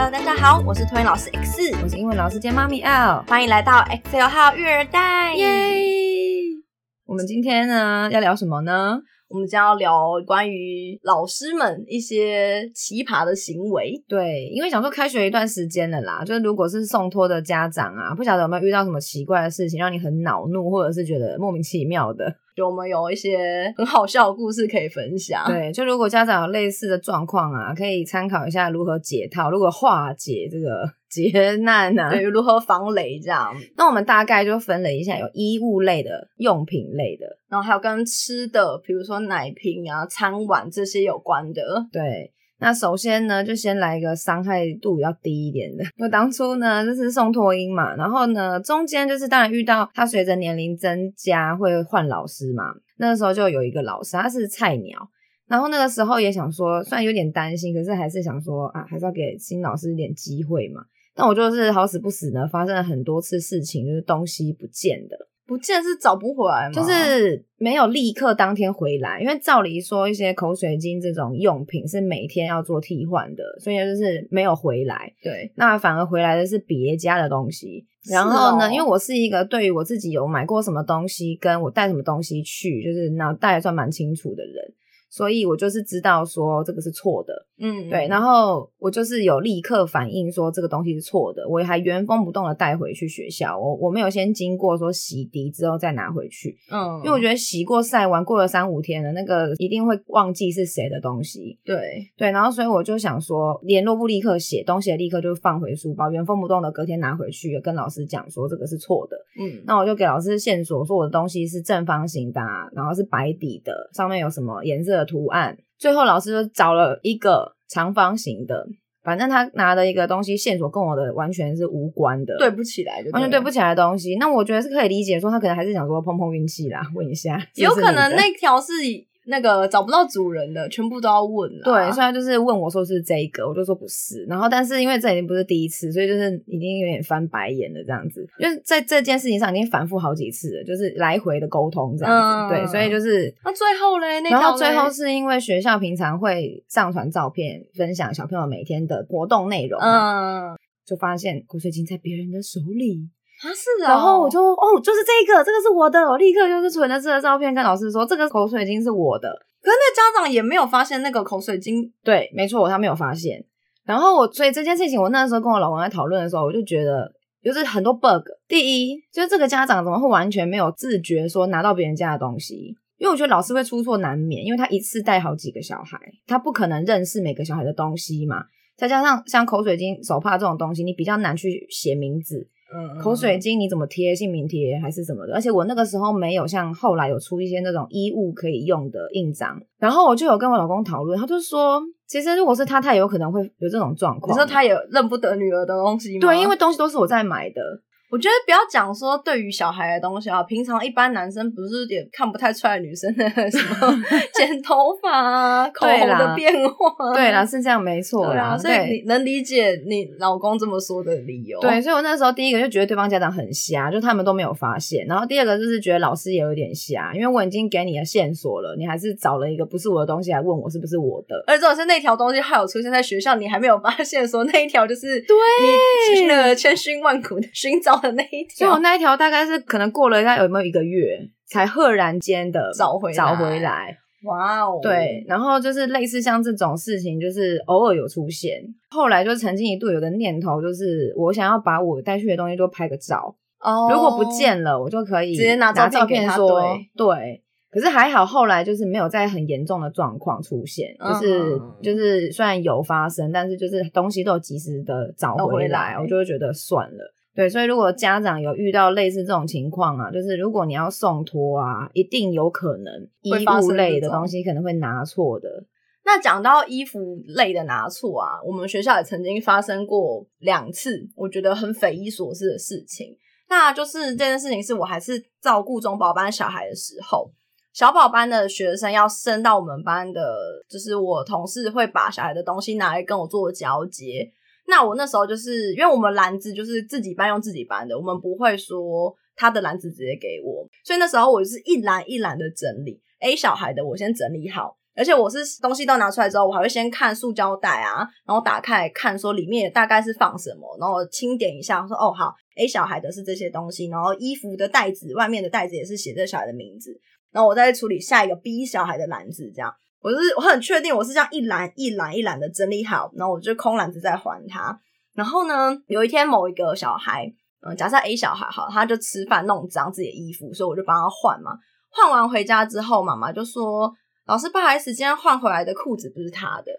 Hello，大家好，我是托音老师 X，我是英文老师兼妈咪 L，欢迎来到 Excel 号育儿袋，耶！我们今天呢要聊什么呢？我们将要聊关于老师们一些奇葩的行为。对，因为想说开学一段时间了啦，就是如果是送托的家长啊，不晓得有没有遇到什么奇怪的事情，让你很恼怒，或者是觉得莫名其妙的。就我们有一些很好笑的故事可以分享。对，就如果家长有类似的状况啊，可以参考一下如何解套，如何化解这个 劫难啊，对，如何防雷这样。那我们大概就分了一下，有衣物类的、用品类的，然后还有跟吃的，比如说奶瓶啊、餐碗这些有关的。对。那首先呢，就先来一个伤害度比较低一点的。我当初呢，就是送托婴嘛，然后呢，中间就是当然遇到他随着年龄增加会换老师嘛。那个时候就有一个老师，他是菜鸟，然后那个时候也想说，虽然有点担心，可是还是想说啊，还是要给新老师一点机会嘛。但我就是好死不死呢，发生了很多次事情，就是东西不见的。不见是找不回来吗？就是没有立刻当天回来，因为照理说一些口水巾这种用品是每天要做替换的，所以就是没有回来。对，那反而回来的是别家的东西。然后呢，因为我是一个对于我自己有买过什么东西，跟我带什么东西去，就是脑袋算蛮清楚的人。所以我就是知道说这个是错的，嗯，对，然后我就是有立刻反应说这个东西是错的，我还原封不动的带回去学校，我我没有先经过说洗涤之后再拿回去，嗯，因为我觉得洗过晒完过了三五天了，那个一定会忘记是谁的东西，对。对，然后所以我就想说联络部立刻写东西，立刻就放回书包，原封不动的隔天拿回去跟老师讲说这个是错的，嗯，那我就给老师线索说我的东西是正方形的，然后是白底的，上面有什么颜色。的图案，最后老师就找了一个长方形的，反正他拿的一个东西线索跟我的完全是无关的，对不起来，完全对不起来的东西。那我觉得是可以理解，说他可能还是想说碰碰运气啦，问一下，有可能那条是。那个找不到主人的，全部都要问了。对，虽然就是问我说是这一个，我就说不是。然后，但是因为这已经不是第一次，所以就是已经有点翻白眼了这样子。就是在这件事情上已经反复好几次了，就是来回的沟通这样子。对，所以就是那最后嘞，然后最后是因为学校平常会上传照片，分享小朋友每天的活动内容嘛，就发现口水巾在别人的手里。啊是啊，然后我就哦，就是这个，这个是我的，我立刻就是存了这个照片，跟老师说这个口水巾是我的。可是那家长也没有发现那个口水巾，对，没错，他没有发现。然后我所以这件事情，我那时候跟我老公在讨论的时候，我就觉得就是很多 bug。第一，就是这个家长怎么会完全没有自觉说拿到别人家的东西？因为我觉得老师会出错难免，因为他一次带好几个小孩，他不可能认识每个小孩的东西嘛。再加上像口水巾、手帕这种东西，你比较难去写名字。嗯，口水巾你怎么贴姓名贴还是什么的？而且我那个时候没有像后来有出一些那种衣物可以用的印章，然后我就有跟我老公讨论，他就说，其实如果是他，他也有可能会有这种状况。你说他也认不得女儿的东西吗？对，因为东西都是我在买的。我觉得不要讲说对于小孩的东西啊，平常一般男生不是也看不太出来女生的 什么 剪头发啊、口红的变化。对啦，是这样没错啦。所以你能理解你老公这么说的理由。对，所以我那时候第一个就觉得对方家长很瞎，就他们都没有发现。然后第二个就是觉得老师也有点瞎，因为我已经给你的线索了，你还是找了一个不是我的东西来问我是不是我的。而且这种是那条东西还有出现在学校，你还没有发现说那一条就是对你那 个千辛万苦的寻找。的那一条，所以我那一条大概是可能过了大概有没有一个月，才赫然间的找回找回来。哇哦，对，然后就是类似像这种事情，就是偶尔有出现。后来就曾经一度有个念头，就是我想要把我带去的东西都拍个照。哦，如果不见了，我就可以直接拿照片说对。可是还好，后来就是没有在很严重的状况出现，就是就是虽然有发生，但是就是东西都有及时的找回来，我就会觉得算了。对，所以如果家长有遇到类似这种情况啊，就是如果你要送托啊，一定有可能衣物类的东西可能会拿错的。那讲到衣服类的拿错啊，我们学校也曾经发生过两次，我觉得很匪夷所思的事情。那就是这件事情是我还是照顾中保班小孩的时候，小保班的学生要升到我们班的，就是我同事会把小孩的东西拿来跟我做交接。那我那时候就是因为我们篮子就是自己搬用自己搬的，我们不会说他的篮子直接给我，所以那时候我是一篮一篮的整理。A 小孩的我先整理好而且我是东西都拿出来之后，我还会先看塑胶袋啊，然后打开看说里面大概是放什么，然后清点一下，说哦好，A 小孩的是这些东西，然后衣服的袋子外面的袋子也是写这小孩的名字，然后我再处理下一个 B 小孩的篮子，这样，我是我很确定我是这样一篮一篮一篮的整理好，然后我就空篮子再还他。然后呢，有一天某一个小孩，嗯，假设 A 小孩好，他就吃饭弄脏自己的衣服，所以我就帮他换嘛。换完回家之后，妈妈就说。老师不好意思，今天换回来的裤子不是他的，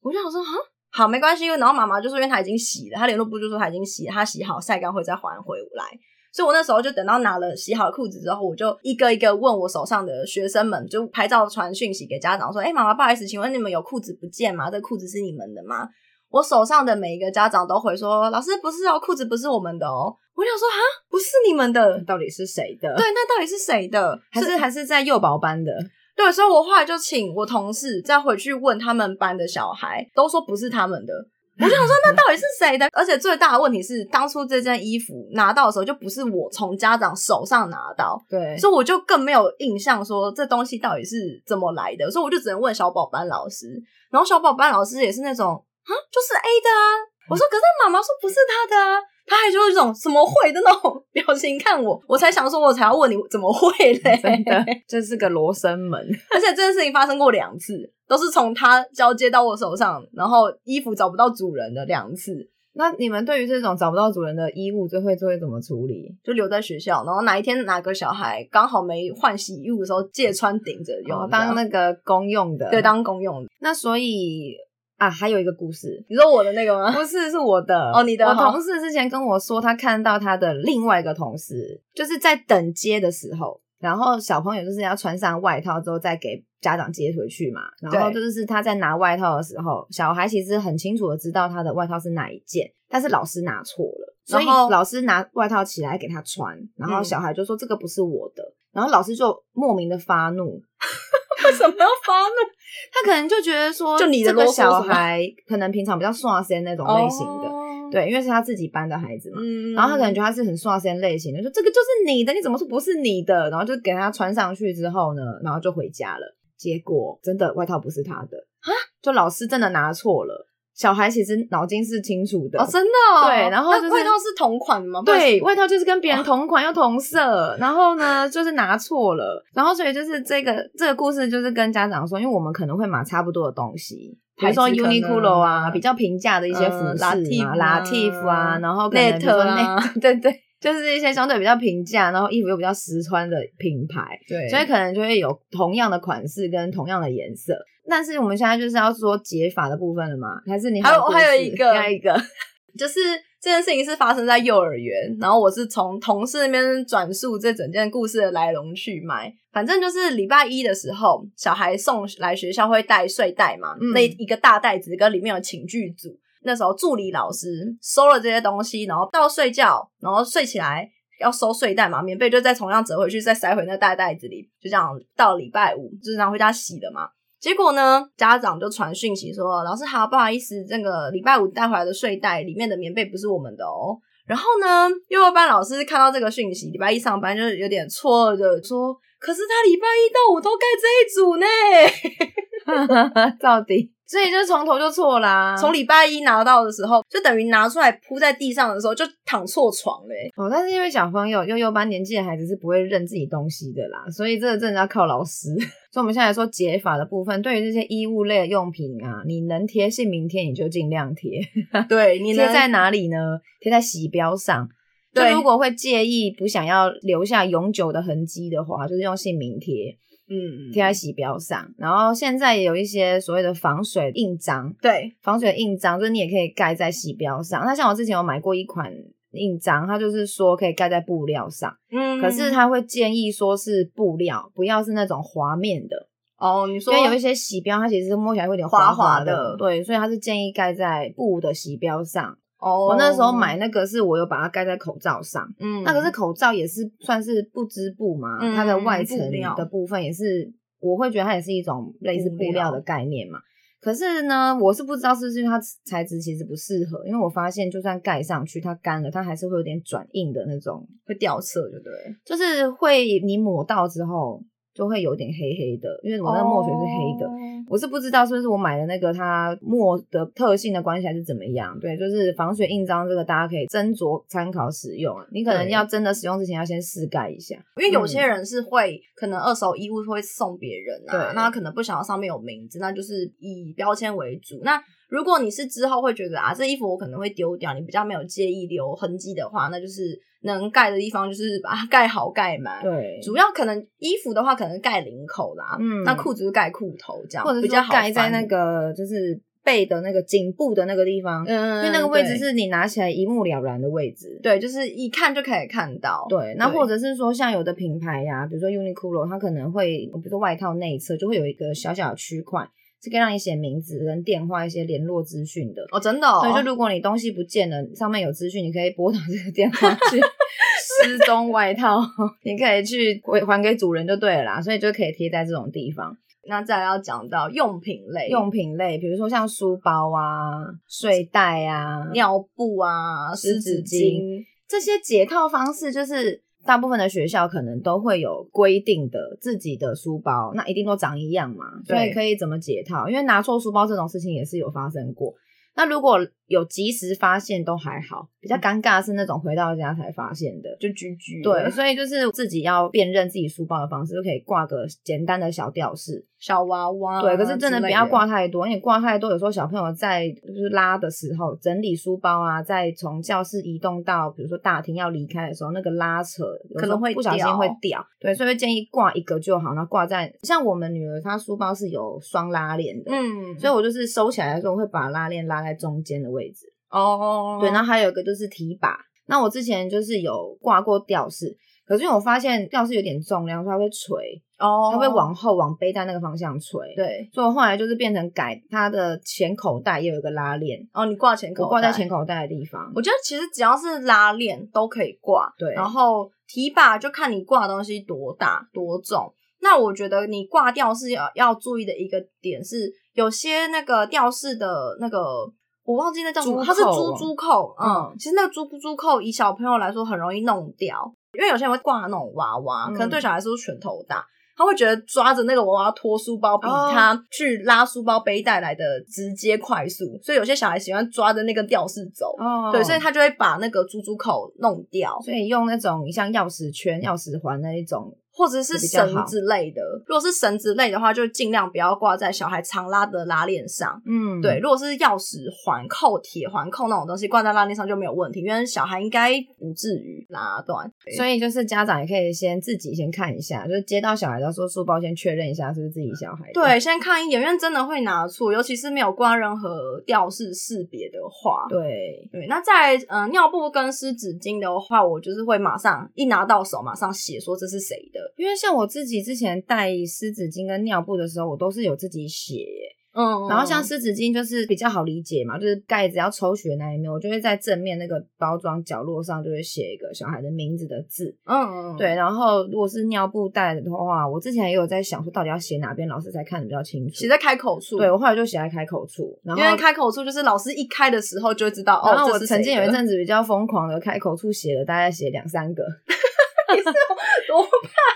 我就想说，哈，好，没关系。因为然后妈妈就说，因为他已经洗了，他联络部就说他已经洗了，他洗好晒干会再还回来。所以我那时候就等到拿了洗好裤子之后，我就一个一个问我手上的学生们，就拍照传讯息给家长说，哎，妈妈不好意思，请问你们有裤子不见吗？这裤子是你们的吗？我手上的每一个家长都回说，老师不是哦，裤子不是我们的哦。我想说，啊，不是你们的，到底是谁的？对，那到底是谁的？还是还是在幼保班的？对，所以我后来就请我同事再回去问他们班的小孩，都说不是他们的。我就想说，那到底是谁的？而且最大的问题是，当初这件衣服拿到的时候，就不是我从家长手上拿到，对，所以我就更没有印象说这东西到底是怎么来的。所以我就只能问小宝班老师，然后小宝班老师也是那种啊，就是 A 的啊。我说，可是妈妈说不是他的啊。他还就一种什么会的那种 表情看我，我才想说，我才要问你怎么会嘞？真的，这是个罗生门，而且这件事情发生过两次，都是从他交接到我手上，然后衣服找不到主人的两次。那你们对于这种找不到主人的衣物，最会最会怎么处理？就留在学校，然后哪一天哪个小孩刚好没换洗衣物的时候，借穿顶着用，当那个公用的，对，当公用的。那所以。啊，还有一个故事，你说我的那个吗？不是，是我的哦，你的。我同事之前跟我说，他看到他的另外一个同事，就是在等接的时候，然后小朋友就是要穿上外套之后再给家长接回去嘛。然后就是他在拿外套的时候，小孩其实很清楚的知道他的外套是哪一件，但是老师拿错了，所以老师拿外套起来给他穿，然后小孩就说这个不是我的，然后老师就莫名的发怒。为什么要发怒？他可能就觉得说，就你这个小孩可能平常比较耍仙那种类型的，对，因为是他自己班的孩子嘛。然后他可能觉得他是很耍身类型的，说这个就是你的，你怎么说不是你的？然后就给他穿上去之后呢，然后就回家了。结果真的外套不是他的啊，就老师真的拿错了。小孩其实脑筋是清楚的哦，真的。对，然后就是外套是同款吗？对，外套就是跟别人同款又同色，然后呢就是拿错了，然后所以就是这个这个故事就是跟家长说，因为我们可能会买差不多的东西，比如说 Uniqlo 啊，比较平价的一些服饰啊，Latif 啊，然后 Net 啊，对对。就是一些相对比较平价，然后衣服又比较实穿的品牌，对，所以可能就会有同样的款式跟同样的颜色。但是我们现在就是要说解法的部分了嘛？还是你还有还有一个下一个，就是这件事情是发生在幼儿园，然后我是从同事那边转述这整件故事的来龙去脉。反正就是礼拜一的时候，小孩送来学校会带睡袋嘛，那一个大袋子跟里面有寝具组。那时候助理老师收了这些东西，然后到睡觉，然后睡起来要收睡袋嘛，棉被就再同样折回去，再塞回那大袋子里，就这样到礼拜五就是然后回家洗的嘛。结果呢，家长就传讯息说：“老师好，不好意思，这个礼拜五带回来的睡袋里面的棉被不是我们的哦。”然后呢，幼儿班老师看到这个讯息，礼拜一上班就是有点错的说：“可是他礼拜一到五都盖这一组呢，到底。”所以就从头就错啦。从礼拜一拿到的时候，就等于拿出来铺在地上的时候，就躺错床嘞。哦，但是因为小朋友幼幼班年纪的孩子是不会认自己东西的啦，所以这个真的要靠老师。所以我们现在说解法的部分，对于这些衣物类的用品啊，你能贴姓名贴你就尽量贴。对，你贴在哪里呢？贴在洗标上。就如果会介意不想要留下永久的痕迹的话，就是用姓名贴。嗯，贴在洗标上，然后现在也有一些所谓的防水印章，对，防水印章就是你也可以盖在洗标上。那像我之前有买过一款印章，它就是说可以盖在布料上，嗯，可是他会建议说是布料，不要是那种滑面的哦。你说因为有一些洗标，它其实摸起来会有点滑滑的，对，所以它是建议盖在布的洗标上。我那时候买那个是我有把它盖在口罩上，嗯，那可是口罩也是算是不织布嘛，它的外层的部分也是，我会觉得它也是一种类似布料的概念嘛。可是呢，我是不知道是不是因为它材质其实不适合，因为我发现就算盖上去，它干了，它还是会有点转硬的那种，会掉色，对不对？就是会你抹到之后，就会有点黑黑的，因为我那个墨水是黑的。哦我是不知道是不是我买的那个它墨的特性的关系还是怎么样，对，就是防水印章这个大家可以斟酌参考使用啊。你可能要真的使用之前要先试盖一下，因为有些人是会可能二手衣物会送别人啊，对那可能不想要上面有名字，那就是以标签为主。那如果你是之后会觉得啊，这衣服我可能会丢掉，你比较没有介意留痕迹的话，那就是能盖的地方就是把它盖好盖满。对，主要可能衣服的话，可能盖领口啦，嗯那裤子就盖裤头这样，或者是比较好盖在那，个就是背的那个颈部的那个地方，嗯，因为那个位置是你拿起来一目了然的位置。对，就是一看就可以看到，对，那或者是说像有的品牌呀、比如说 Uniqlo，它可能会，比如说外套内侧就会有一个小小的区块，是可以让你写名字跟电话一些联络资讯的。哦，真的、哦，对，就如果你东西不见了，上面有资讯，你可以拨打这个电话去 失踪外套，你可以去回还给主人就对了啦。所以就可以贴在这种地方。那再来要讲到用品类，用品类，比如说像书包啊、睡袋啊、尿布啊、湿纸巾巾，这些解套方式，就是大部分的学校可能都会有规定的自己的书包，那一定都长一样嘛，所对以可以怎么解套？因为拿错书包这种事情也是有发生过。那如果有及时发现都还好，比较尴尬是那种回到家才发现的。就居居对，所以就是自己要辨认自己书包的方式，就可以挂个简单的小吊饰。小娃娃，对，可是真的不要挂太多，因为挂太多，有时候小朋友在就是拉的时候，整理书包啊，在从教室移动到比如说大厅要离开的时候，那个拉扯可能会不小心会掉。对，所以会建议挂一个就好，然后挂在像我们女儿她书包是有双拉链的，嗯，所以我就是收起来的时候会把拉链拉在中间的位置。哦，对，然后还有一个就是提把。那我之前就是有挂过吊饰，可是因为我发现吊饰有点重量，所以它会垂，哦，它会往后往背带那个方向垂。对，所以我后来就是变成改它的前口袋也有一个拉链，哦，你挂前口挂在前口袋的地方。我觉得其实只要是拉链都可以挂，对然后提把就看你挂的东西多大多重。那我觉得你挂吊饰要要注意的一个点是，有些那个吊饰的那个。我忘记那叫什么，它是珠扣哦珠扣，嗯，嗯。其实那个珠珠扣以小朋友来说很容易弄掉，因为有些人会挂那种娃娃，可能对嗯。小孩说拳头大，他会觉得抓着那个娃娃拖书包比哦。他去拉书包背带来的直接快速，所以有些小孩喜欢抓着那个吊饰走，哦。对，所以他就会把那个猪猪扣弄掉，所以用那种像钥匙圈、钥匙环那一种，或者是绳子类的。如果是绳子类的话，就尽量不要挂在小孩常拉的拉链上。嗯对，，如果是钥匙环扣、铁环扣那种东西，挂在拉链上就没有问题，因为小孩应该不至于拉断。所以就是家长也可以先自己先看一下，就是接到小孩的时候，书包先确认一下是不是自己小孩。对，先看一眼，因为真的会拿错，尤其是没有挂任何吊饰识别的话。对，对，那在呃尿布跟湿纸巾的话，我就是会马上一拿到手，马上写说这是谁的。因为像我自己之前带湿纸巾跟尿布的时候，我都是有自己写耶。嗯然后像湿纸巾就是比较好理解嘛，就是盖子要抽取的那一面，我就会在正面那个包装角落上就会写一个小孩的名字的字。嗯嗯，对，然后如果是尿布袋的话，我之前也有在想说，到底要写哪边，老师才看得比较清楚。写在开口处。对，我后来就写在开口处，然后因为开口处就是老师一开的时候就会知道哦，然后我是曾经有一的阵子比较疯狂的开口处写了大概写两三个，多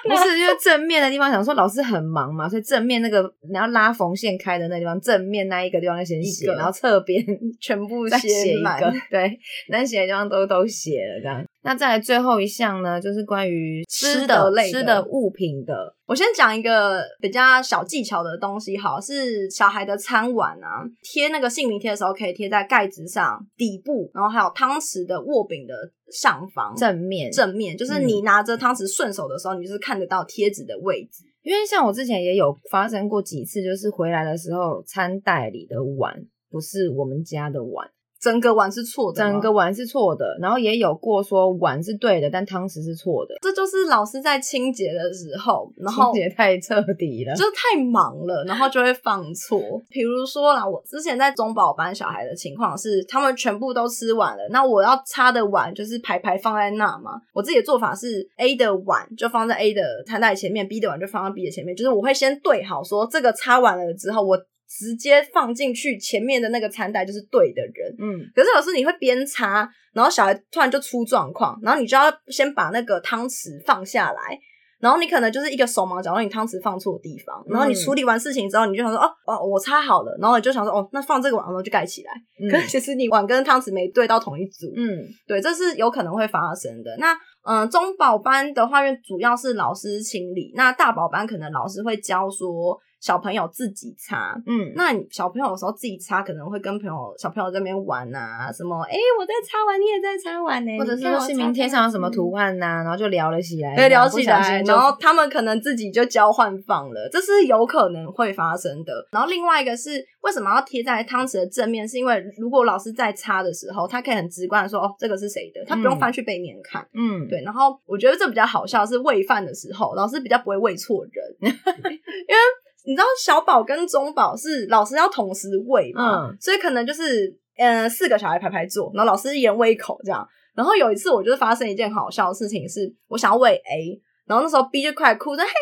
不是因为正面的地方想说老师很忙嘛，所以正面那个你要拉缝线开的那地方，正面那一个地方要先写，然后侧边 全部写一满个，对，能写的地方都都写了这样。那再来最后一项呢，就是关于吃吃的类的吃的物品的，我先讲一个比较小技巧的东西，好，是小孩的餐碗啊，贴那个姓名贴的时候，可以贴在盖子上底部，然后还有汤匙的握柄的上方正面正面，就是你拿着汤匙顺手的时候，你就是看得到贴纸的位置。因为像我之前也有发生过几次，就是回来的时候，餐袋里的碗不是我们家的碗，整个碗是错的，整个碗是错的，然后也有过说碗是对的，但汤匙是错的，这就是老师在清洁的时候，然后清洁太彻底了。就是太忙了，然后就会放错。比如说啦，我之前在中保班小孩的情况是，他们全部都吃完了，那我要擦的碗就是排排放在那嘛。我自己的做法是，A 的碗就放在 A 的餐袋前面，B 的碗就放在 B 的前面，就是我会先对好说这个擦完了之后，我直接放进去前面的那个餐袋就是对的人。嗯，可是有时候你会边擦，然后小孩突然就出状况，然后你就要先把那个汤匙放下来，然后你可能就是一个手忙脚乱，你汤匙放错地方，然后你嗯处理完事情之后，你就想说哦哦，我擦好了，然后你就想说哦，那放这个碗，然后就盖起来。嗯可是其实你碗跟汤匙没对到同一组，嗯对，这是有可能会发生的。那嗯、呃中保班的话，因为主要是老师清理，那大保班可能老师会教说小朋友自己擦。嗯，那你小朋友有时候自己擦，可能会跟朋友小朋友在那边玩啊，什么哎、诶我在擦完，你也在擦完呢、或者是姓名贴上有什么图嗯案呐、然后就聊了起来，对，聊不起来，然后他们可能自己就交换放了，这是有可能会发生的。然后另外一个是为什么要贴在汤匙的正面？是因为如果老师在擦的时候，他可以很直观的说，哦，这个是谁的，他不用嗯翻去背面看。嗯，对，然后我觉得这比较好笑，是喂饭的时候，老师比较不会喂错人，因 为你知道小宝跟中宝是老师要同时喂嘛，嗯所以可能就是呃四个小孩排排坐，然后老师一人喂一口这样。然后有一次我就是发生一件好笑的事情，是我想要喂 A。然后那时候 B 就快哭说：“嘿呀，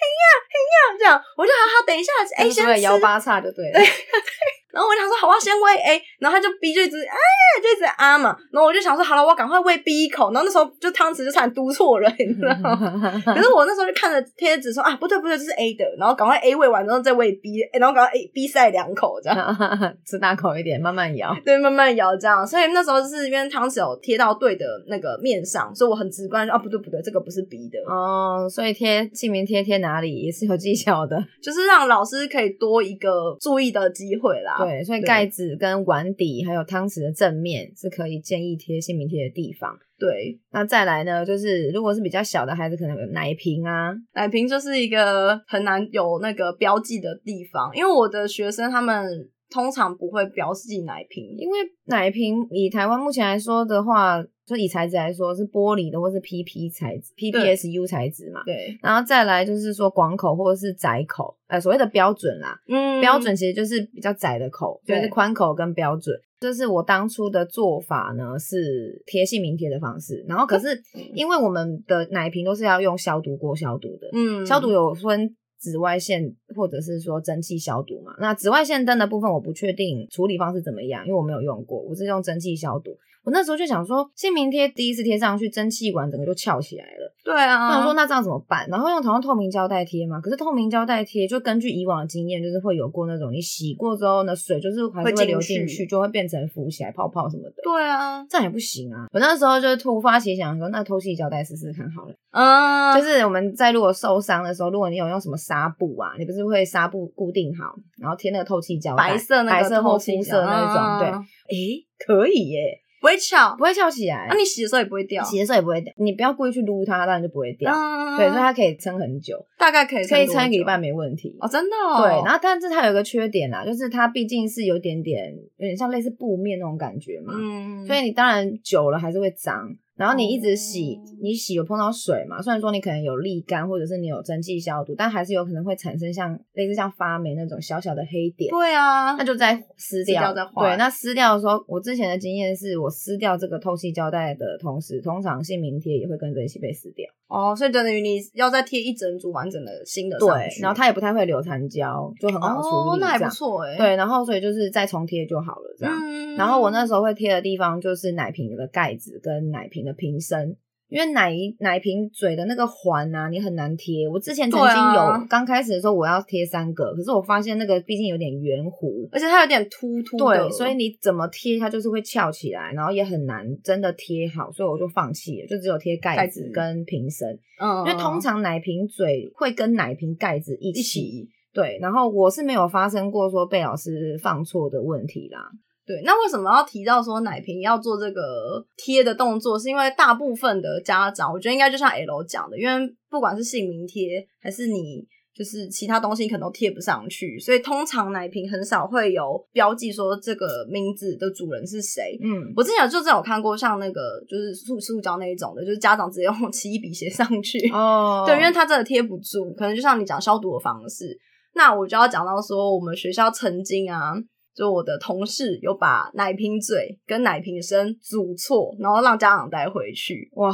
嘿呀，嘿呀！”这样，我就好好等一下，A 先吃。摇八叉就对了。然后我就想说，好，我要先喂 A，然后他就 B 就一直哎，就一直啊嘛。然后我就想说，好了，我要赶快喂 B 一口。然后那时候就汤匙就差点嘟错了，你知道吗？可是我那时候就看着贴纸说啊，不对不对，这是 A 的，然后赶快 A 喂完之后再喂 B，然后赶快 A B 塞两口这样，吃大口一点，慢慢摇。对，慢慢摇这样。所以那时候就是因为汤匙有贴到对的那个面上，所以我很直观地说啊，不对不对，这个不是 B 的，哦，所以贴姓名贴贴哪里也是有技巧的。就是让老师可以多一个注意的机会啦。对，所以对。盖子跟碗底还有汤匙的正面是可以建议贴姓名贴的地方。对，那再来呢，就是如果是比较小的孩子，可能有奶瓶啊，奶瓶就是一个很难有那个标记的地方，因为我的学生他们通常不会标记奶瓶，因为奶瓶以台湾目前来说的话，就以材质来说是玻璃的或是 PP 材质、PPSU 材质嘛。对，然后再来就是说广口或者是窄口，呃，所谓的标准啦，嗯标准其实就是比较窄的口，就对是宽口跟标准。就是我当初的做法呢，是贴姓名贴的方式。然后可是因为我们的奶瓶都是要用消毒锅消毒的，嗯消毒有分紫外线或者是说蒸汽消毒嘛。那紫外线灯的部分我不确定处理方式怎么样，因为我没有用过，我是用蒸汽消毒。我那时候就想说，姓名贴第一次贴上去，蒸汽管整个就翘起来了。对啊，我想说那这样怎么办？然后用同样透明胶带贴嘛，可是透明胶带贴就根据以往的经验，就是会有过那种你洗过之后呢，水就是还是会流进去，就会变成浮起来泡泡什么的。对啊，这样也不行啊！我那时候就突发奇想说，那透气胶带试试看好了。嗯，就是我们在如果受伤的时候，如果你有用什么纱布啊，你不是会纱布固定好，然后贴那个透气胶带，白色那个白色肤色那种，对，嗯诶，可以耶，不会翘。不，会翘起来。那、你洗的时候也不会掉，洗的时候也不会掉，你不要故意去撸它，当然就不会掉。嗯。对，所以它可以撑很久，大概可以可以撑一个礼拜没问题。哦，真的、哦，对，然后但是它有一个缺点啦，就是它毕竟是有点点有点像类似布面那种感觉嘛，嗯，所以你当然久了还是会脏。然后你一直洗，哦你洗有碰到水嘛？虽然说你可能有沥干，或者是你有蒸汽消毒，但还是有可能会产生像类似像发霉那种小小的黑点。对啊，那就再撕掉，掉再换对，那撕掉的时候，我之前的经验是我撕掉这个透气胶带的同时，通常姓名贴也会跟着一起被撕掉。哦，所以等于你要再贴一整组完整的新的上对，然后它也不太会留残胶，就很好处理，哦那还不。错哎、对，然后所以就是再重贴就好了，这样。嗯然后我那时候会贴的地方就是奶瓶的盖子跟奶瓶的瓶身，因为奶奶瓶嘴的那个环啊，你很难贴。我之前曾经有刚、开始的时候我要贴三个，可是我发现那个毕竟有点圆弧，而且它有点凸凸的，对，所以你怎么贴它就是会翘起来，然后也很难真的贴好，所以我就放弃了，就只有贴盖盖子子跟瓶身，嗯，因为通常奶瓶嘴会跟奶瓶盖子一起。一起对，然后我是没有发生过说被老师放错的问题啦。对，那为什么要提到说奶瓶要做这个贴的动作？是因为大部分的家长，我觉得应该就像 L 讲的，因为不管是姓名贴还是你就是其他东西，可能都贴不上去，所以通常奶瓶很少会有标记说这个名字的主人是谁。嗯，我之前就真的有看过像那个就是塑塑胶那一种的，就是家长直接用奇异笔写上去。哦对，因为它真的贴不住，可能就像你讲消毒的方式。那我就要讲到说，我们学校曾经啊，就我的同事有把奶瓶嘴跟奶瓶身组错，然后让家长带回去。哇，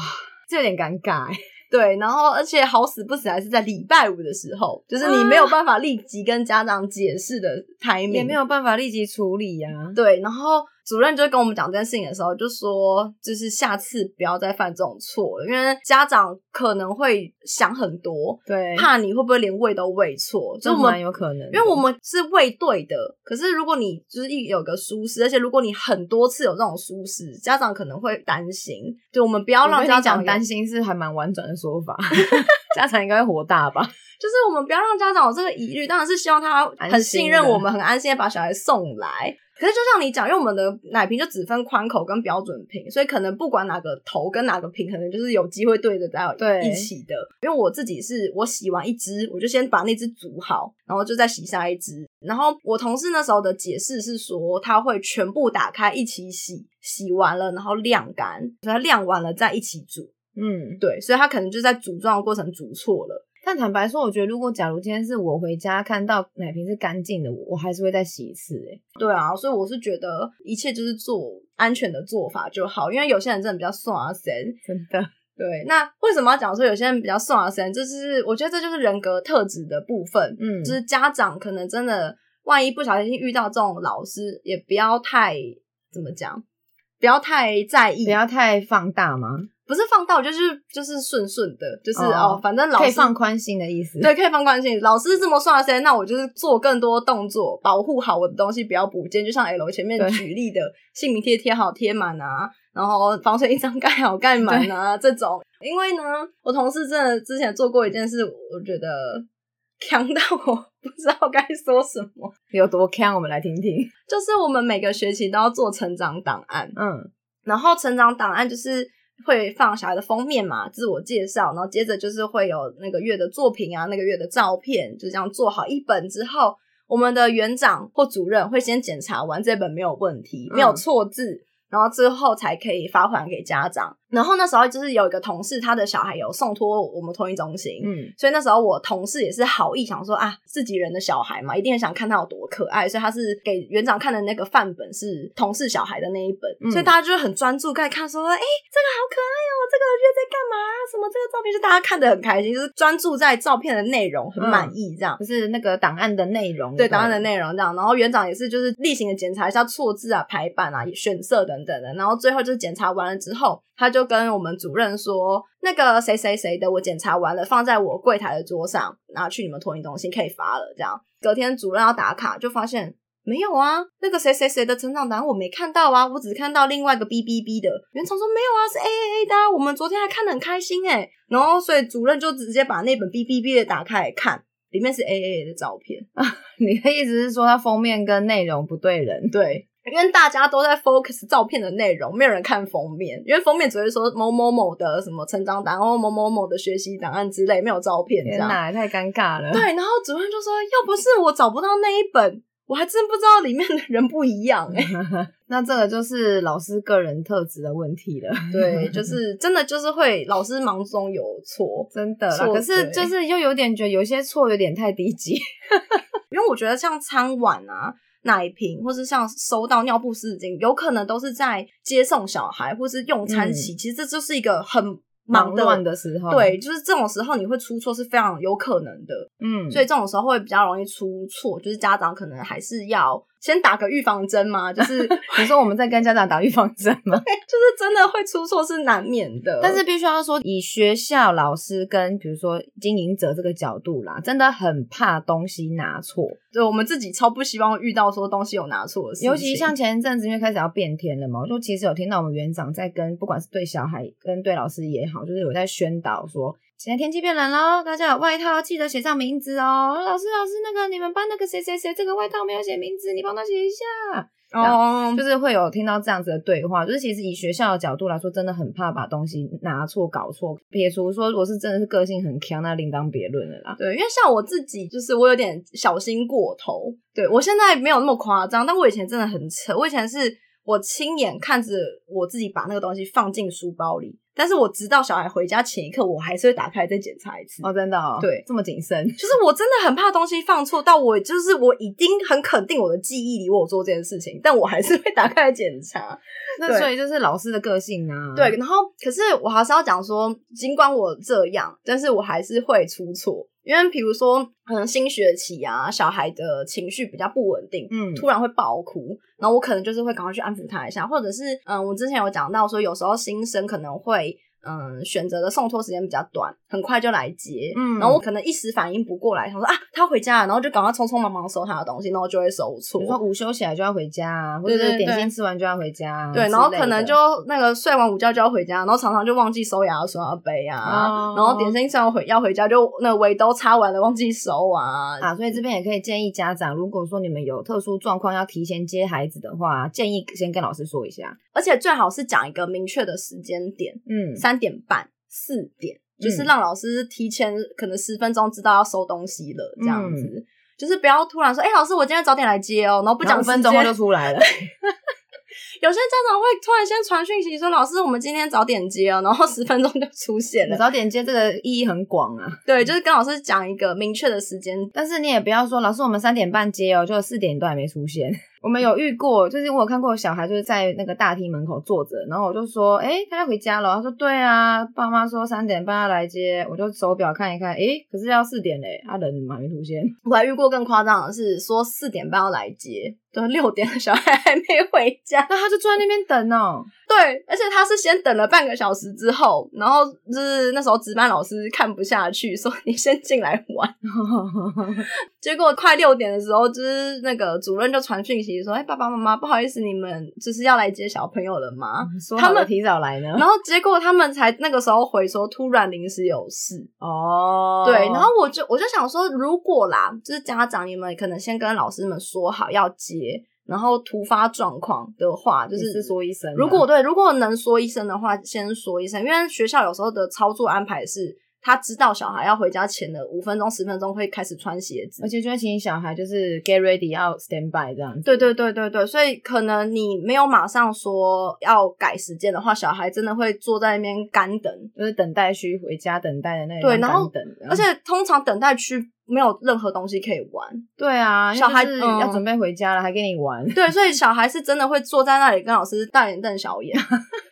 这有点尴尬欸。对，然后而且好死不死还是在礼拜五的时候，就是你没有办法立即跟家长解释的 timing，也没有办法立即处理呀、对，然后主任就跟我们讲这件事情的时候，就说就是下次不要再犯这种错了，因为家长可能会想很多，对，怕你会不会连喂都喂错，就这蛮。有可能，因为我们是喂对的，可是如果你就是一有个疏失，而且如果你很多次有这种疏失，家长可能会担心。就我们不要让家长有担心是还蛮婉转的说法，家长应该会火大吧？就是我们不要让家长有这个疑虑，当然是希望他很信任我们，很安心的把小孩送来。可是就像你讲，因为我们的奶瓶就只分宽口跟标准瓶，所以可能不管哪个头跟哪个瓶，可能就是有机会对得到一起的。因为我自己是我洗完一只，我就先把那只煮好，然后就再洗下一只。然后我同事那时候的解释是说，他会全部打开一起洗，洗完了然后晾干，所以它晾完了再一起煮。嗯，对，所以他可能就在组装的过程煮错了。但坦白说，我觉得如果假如今天是我回家看到奶瓶是干净的，我我还是会再洗一次、欸。对啊，所以我是觉得一切就是做安全的做法就好，因为有些人真的比较耍神。真的，对，那为什么要讲说有些人比较耍神？就是我觉得这就是人格特质的部分，嗯，就是家长可能真的万一不小心遇到这种老师，也不要太怎么讲，不要太在意，不要太放大吗？不是放到就是就是顺顺的，就是哦哦反正老师可以放宽心的意思。对，可以放宽心。老师这么刷谁，那我就是做更多动作，保护好我的东西，不要不见。就像 L 前面对举例的，姓名贴贴好贴满啊，然后防水印章盖好盖满啊，这种。因为呢，我同事真的之前做过一件事，我觉得强到我不知道该说什么。有多强？我们来听听。就是我们每个学期都要做成长档案，嗯，然后成长档案就是会放小孩的封面嘛，自我介绍，然后接着就是会有那个月的作品啊，那个月的照片，就这样做好一本之后，我们的园长或主任会先检查完这本没有问题，嗯没有错字。然后之后才可以发还给家长。然后那时候就是有一个同事，他的小孩有送托我们托育中心，嗯，所以那时候我同事也是好意想说啊，自己人的小孩嘛，一定很想看他有多可爱，所以他是给园长看的那个范本是同事小孩的那一本，嗯。所以大家就是很专注在看说，哎、这个好可爱哦，这个月在干嘛？什么这个照片就大家看得很开心，就是专注在照片的内容，很满意这样。就是那个档案的内容，对档案的内容这样，然后园长也是就是例行的检查一下错字啊、排版啊、选色等等的，然后最后就是检查完了之后，他就跟我们主任说，那个谁谁谁的我检查完了，放在我柜台的桌上，然后去你们托运中心可以发了。这样，隔天主任要打卡，就发现没有啊，那个谁谁谁的成长档案我没看到啊，我只看到另外一个 B B B 的。原厂说没有啊，是 A A A 的、啊，我们昨天还看得很开心诶、然后所以主任就直接把那本 B B B 的打开来看。里面是 A A A 的照片，你的意思是说，它封面跟内容不对人？对，因为大家都在 focus 照片的内容，没有人看封面，因为封面只会说某某某的什么成长档案或某某某的学习档案之类，没有照片这样。天哪，太尴尬了。对，然后主任就说，要不是我找不到那一本，我还真不知道里面的人不一样哎、那这个就是老师个人特质的问题了。对，就是真的就是会老师忙中有错，真的啦，错可是就是又有点觉得有些错有点太低级。因为我觉得像餐碗啊。奶瓶，或是像收到尿布湿巾，有可能都是在接送小孩，或是用餐期。其实这就是一个很忙的乱的时候，对，，就是这种时候你会出错是非常有可能的，嗯，所以这种时候会比较容易出错，就是家长可能还是要先打个预防针嘛，就 是就是你说我们在跟家长打预防针吗？真的会出错是难免的，但是必须要说，以学校老师跟比如说经营者这个角度啦，真的很怕东西拿错，就我们自己超不希望遇到说东西有拿错的事情，尤其像前一阵子因为开始要变天了嘛，我就其实有听到我们园长在跟不管是对小孩跟对老师也好，就是有在宣导说。现在天气变冷喽，大家有外套记得写上名字哦。老师，老师，那个你们班那个谁谁谁这个外套没有写名字，你帮他写一下。哦，就是会有听到这样子的对话，就是其实以学校的角度来说，真的很怕把东西拿错、搞错。撇除说我是真的是个性很强，那另当别论了啦。对，因为像我自己，就是我有点小心过头。对我现在没有那么夸张，但我以前真的很扯。我以前是我亲眼看着我自己把那个东西放进书包里，但是我直到小孩回家前一刻，我还是会打开再检查一次。哦，真的哦，对这么谨慎，就是我真的很怕东西放错，到我就是我已经很肯定我的记忆里我有做这件事情，但我还是会打开来检查。那所以就是老师的个性啊。对，，然后可是我还是要讲说，尽管我这样，但是我还是会出错，因为比如说，嗯，新学期啊，小孩的情绪比较不稳定，嗯，突然会爆哭，然后我可能就是会赶快去安抚他一下，或者是嗯，我之前有讲到说，有时候新生可能会。嗯，选择的送托时间比较短，很快就来接。嗯然后我可能一时反应不过来，想说啊，他回家了，然后就赶快匆匆忙忙收他的东西，然后就会收错比如。说午休起来就要回家啊，或者是点心吃完就要回家啊。对，之然后可能就那个睡完午觉就要回家，然后常常就忘记收牙刷杯啊，哦然后点心吃完回要回家就那围兜擦完了忘记收啊，啊，所以这边也可以建议家长，如果说你们有特殊状况要提前接孩子的话，建议先跟老师说一下。而且最好是讲一个明确的时间点，嗯，三点半、四点，就是嗯让老师提前可能十分钟知道要收东西了，这样子。嗯就是不要突然说，哎、老师，我今天早点来接哦，然后不不讲五分钟后就出来了。有些家长会突然先传讯息说，老师，我们今天早点接哦，然后十分钟就出现了。早点接这个意义很广啊，对，就是跟老师讲一个明确的时间但是你也不要说老师我们三点半接哦，就四点都还没出现。我们有遇过，就是我有看过小孩就是在那个大厅门口坐着，然后我就说，哎、他要回家了。他说，对啊，爸妈说三点半要来接，我就手表看一看，哎、可是要四点嘞，他人还没出现。我还遇过更夸张的是，说四点半要来接，都，六点了小孩还没回家。那他就坐在那边等哦。对，而且他是先等了半个小时之后，然后就是那时候值班老师看不下去，说你先进来玩。结果快六点的时候，就是那个主任就传讯息说：“哎、爸爸妈妈，不好意思，你们就是要来接小朋友了吗？”说他们提早来呢。然后结果他们才那个时候回说，突然临时有事。哦，对，然后我就我就想说，如果啦，就是家长你们可能先跟老师们说好要接，然后突发状况的话，就就是是说一声啊、如果对，如果能说一声的话，先说一声，因为学校有时候的操作安排是，他知道小孩要回家前的五分钟、十分钟会开始穿鞋子而。且就会请小孩就是 get ready 要 stand by 这样子。对对对对对，所以可能你没有马上说要改时间的话，小孩真的会坐在那边干等，就是等待区回家等待的那个对然后等，而且通常等待区没有任何东西可以玩。对啊，小孩因为就是嗯要准备回家了，还跟你玩。对，所以小孩是真的会坐在那里跟老师大眼瞪小眼。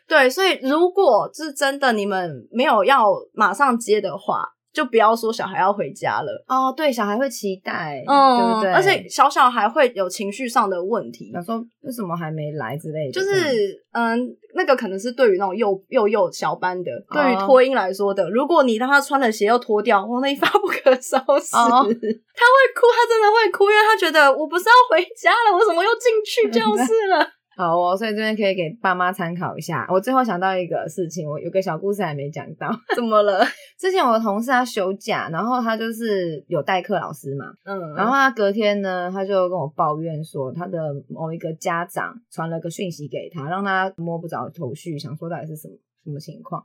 对，所以如果是真的你们没有要马上接的话，就不要说小孩要回家了。哦，对，小孩会期待，嗯，对不对？而且小小孩会有情绪上的问题，想说为什么还没来之类的，就是嗯，那个可能是对于那种幼幼幼小班的，哦对于托婴来说的，如果你让他穿了鞋又脱掉，哇，那一发不可收拾。哦他会哭，他真的会哭，因为他觉得我不是要回家了，我怎么又进去教室 了？好哦，所以这边可以给爸妈参考一下。我最后想到一个事情，我有个小故事还没讲到。怎么了？之前我的同事他休假，然后他就是有代课老师嘛，嗯，然后他隔天呢，他就跟我抱怨说，他的某一个家长传了个讯息给他，让他摸不着头绪，想说到底是什么什么情况。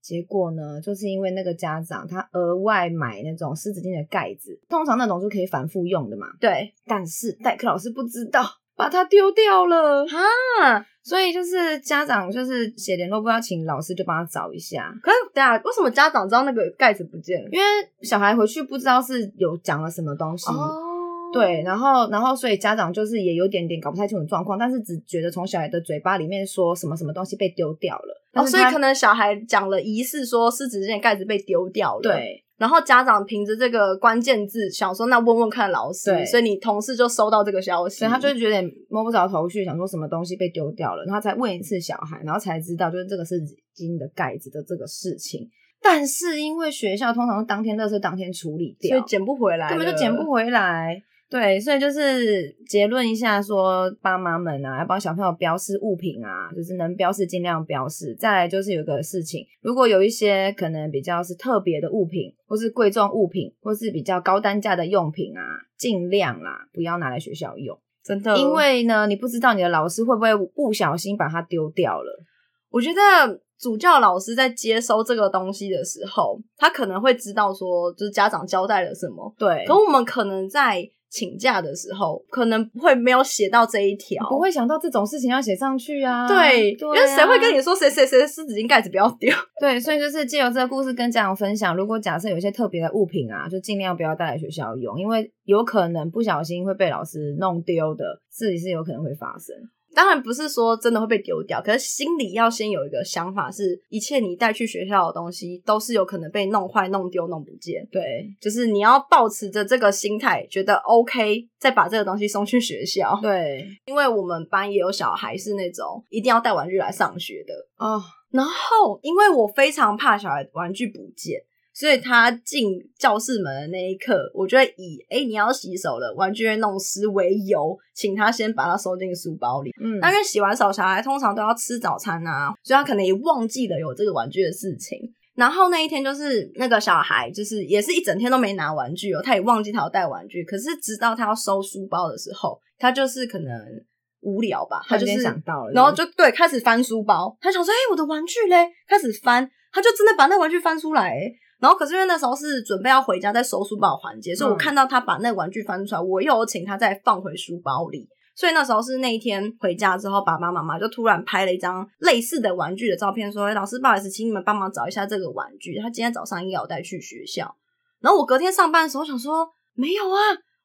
结果呢，就是因为那个家长他额外买那种湿纸巾的盖子，通常那种是可以反复用的嘛，对但是代课老师不知道，把它丢掉了。啊，所以就是家长就是写联络簿要请老师就帮他找一下，可是等一下为什么家长知道那个盖子不见了？因为小孩回去不知道是有讲了什么东西。哦对，然后，然后，所以家长就是也有点点搞不太清楚状况，但是只觉得从小孩的嘴巴里面说什么什么东西被丢掉了，哦，所以可能小孩讲了疑似说湿纸巾的盖子被丢掉了，，对然后家长凭着这个关键字想说那问问看老师，所以你同事就收到这个消息，所以他就觉得摸不着头绪，想说什么东西被丢掉了，然后才问一次小孩，然后才知道就是这个是金的盖子的这个事情。但是因为学校通常当天垃圾当天处理掉，所以捡不回来，根本就捡不回来。对，所以就是结论一下说，爸妈们啊，要帮小朋友标示物品啊，就是能标示尽量标示。再来就是有个事情，如果有一些可能比较是特别的物品，或是贵重物品，或是比较高单价的用品啊，尽量啦不要拿来学校用，真的，因为呢，你不知道你的老师会不会不小心把它丢掉了。我觉得主教老师在接收这个东西的时候，他可能会知道说，就是家长交代了什么，对，可我们可能在请假的时候，可能会没有写到这一条，不会想到这种事情要写上去啊。对，对啊因为谁会跟你说谁谁谁的湿纸巾盖子不要丢？对，所以就是借由这个故事跟家长分享，如果假设有一些特别的物品啊，就尽量不要带来学校用，因为有可能不小心会被老师弄丢的事情是有可能会发生。当然不是说真的会被丢掉，可是心里要先有一个想法，是一切你带去学校的东西都是有可能被弄坏、弄丢、弄不见。对就是你要保持着这个心态，觉得 OK，再把这个东西送去学校。对因为我们班也有小孩是那种一定要带玩具来上学的，哦，然后因为我非常怕小孩玩具不见，所以他进教室门的那一刻，我就会以哎你要洗手了，玩具会弄湿为由，请他先把它收进书包里。嗯，那因为洗完手，小孩通常都要吃早餐啊，所以他可能也忘记了有这个玩具的事情。然后那一天就是那个小孩，就是也是一整天都没拿玩具哦，他也忘记他要带玩具。可是直到他要收书包的时候，他就是可能无聊吧，他就是想到了，然后就对开始翻书包，他想说：“哎、我的玩具嘞！”开始翻，他就真的把那玩具翻出来、哎然后可是因为那时候是准备要回家再收书包的环节，所以我嗯看到他把那个玩具翻出来，我又有请他再放回书包里。所以那时候是那一天回家之后，爸爸妈妈就突然拍了一张类似的玩具的照片，说：“哎老师，不好意思，请你们帮忙找一下这个玩具，他今天早上应该有带去学校。”然后我隔天上班的时候想说：“没有啊，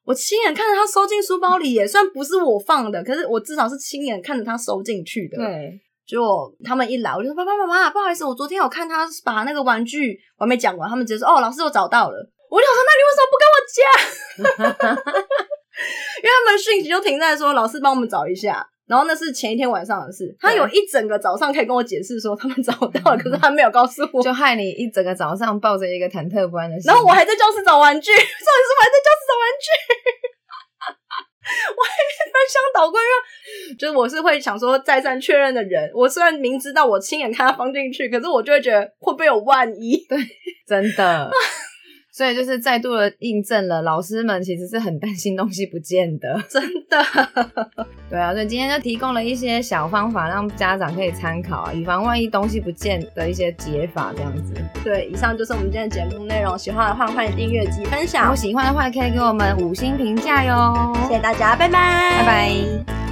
我亲眼看着他收进书包里耶，虽然不是我放的，可是我至少是亲眼看着他收进去的。”对，结果他们一来，我就说爸爸妈妈，不好意思，我昨天有看他把那个玩具，我还没讲完，他们直接说哦，老师我找到了。我就想说，那你为什么不跟我讲？因为他们讯息就停在说老师帮我们找一下，然后那是前一天晚上的事。他有一整个早上可以跟我解释说他们找到了，可是他没有告诉我。就害你一整个早上抱着一个忐忑不安的心，然后我还在教室找玩具，重点是我还在教室找玩具，翻箱倒柜，就是我是会想说再三确认的人。我虽然明知道我亲眼看他放进去，可是我就会觉得会不会有万一？对真的。所以就是再度的印证了，老师们其实是很担心东西不见的。真的，对啊，所以今天就提供了一些小方法，让家长可以参考啊，以防万一东西不见的一些解法，这样子。对，以上就是我们今天的节目内容。喜欢的话，欢迎订阅及分享如果。喜欢的话，可以给我们五星评价哟。谢谢大家，拜拜，拜拜。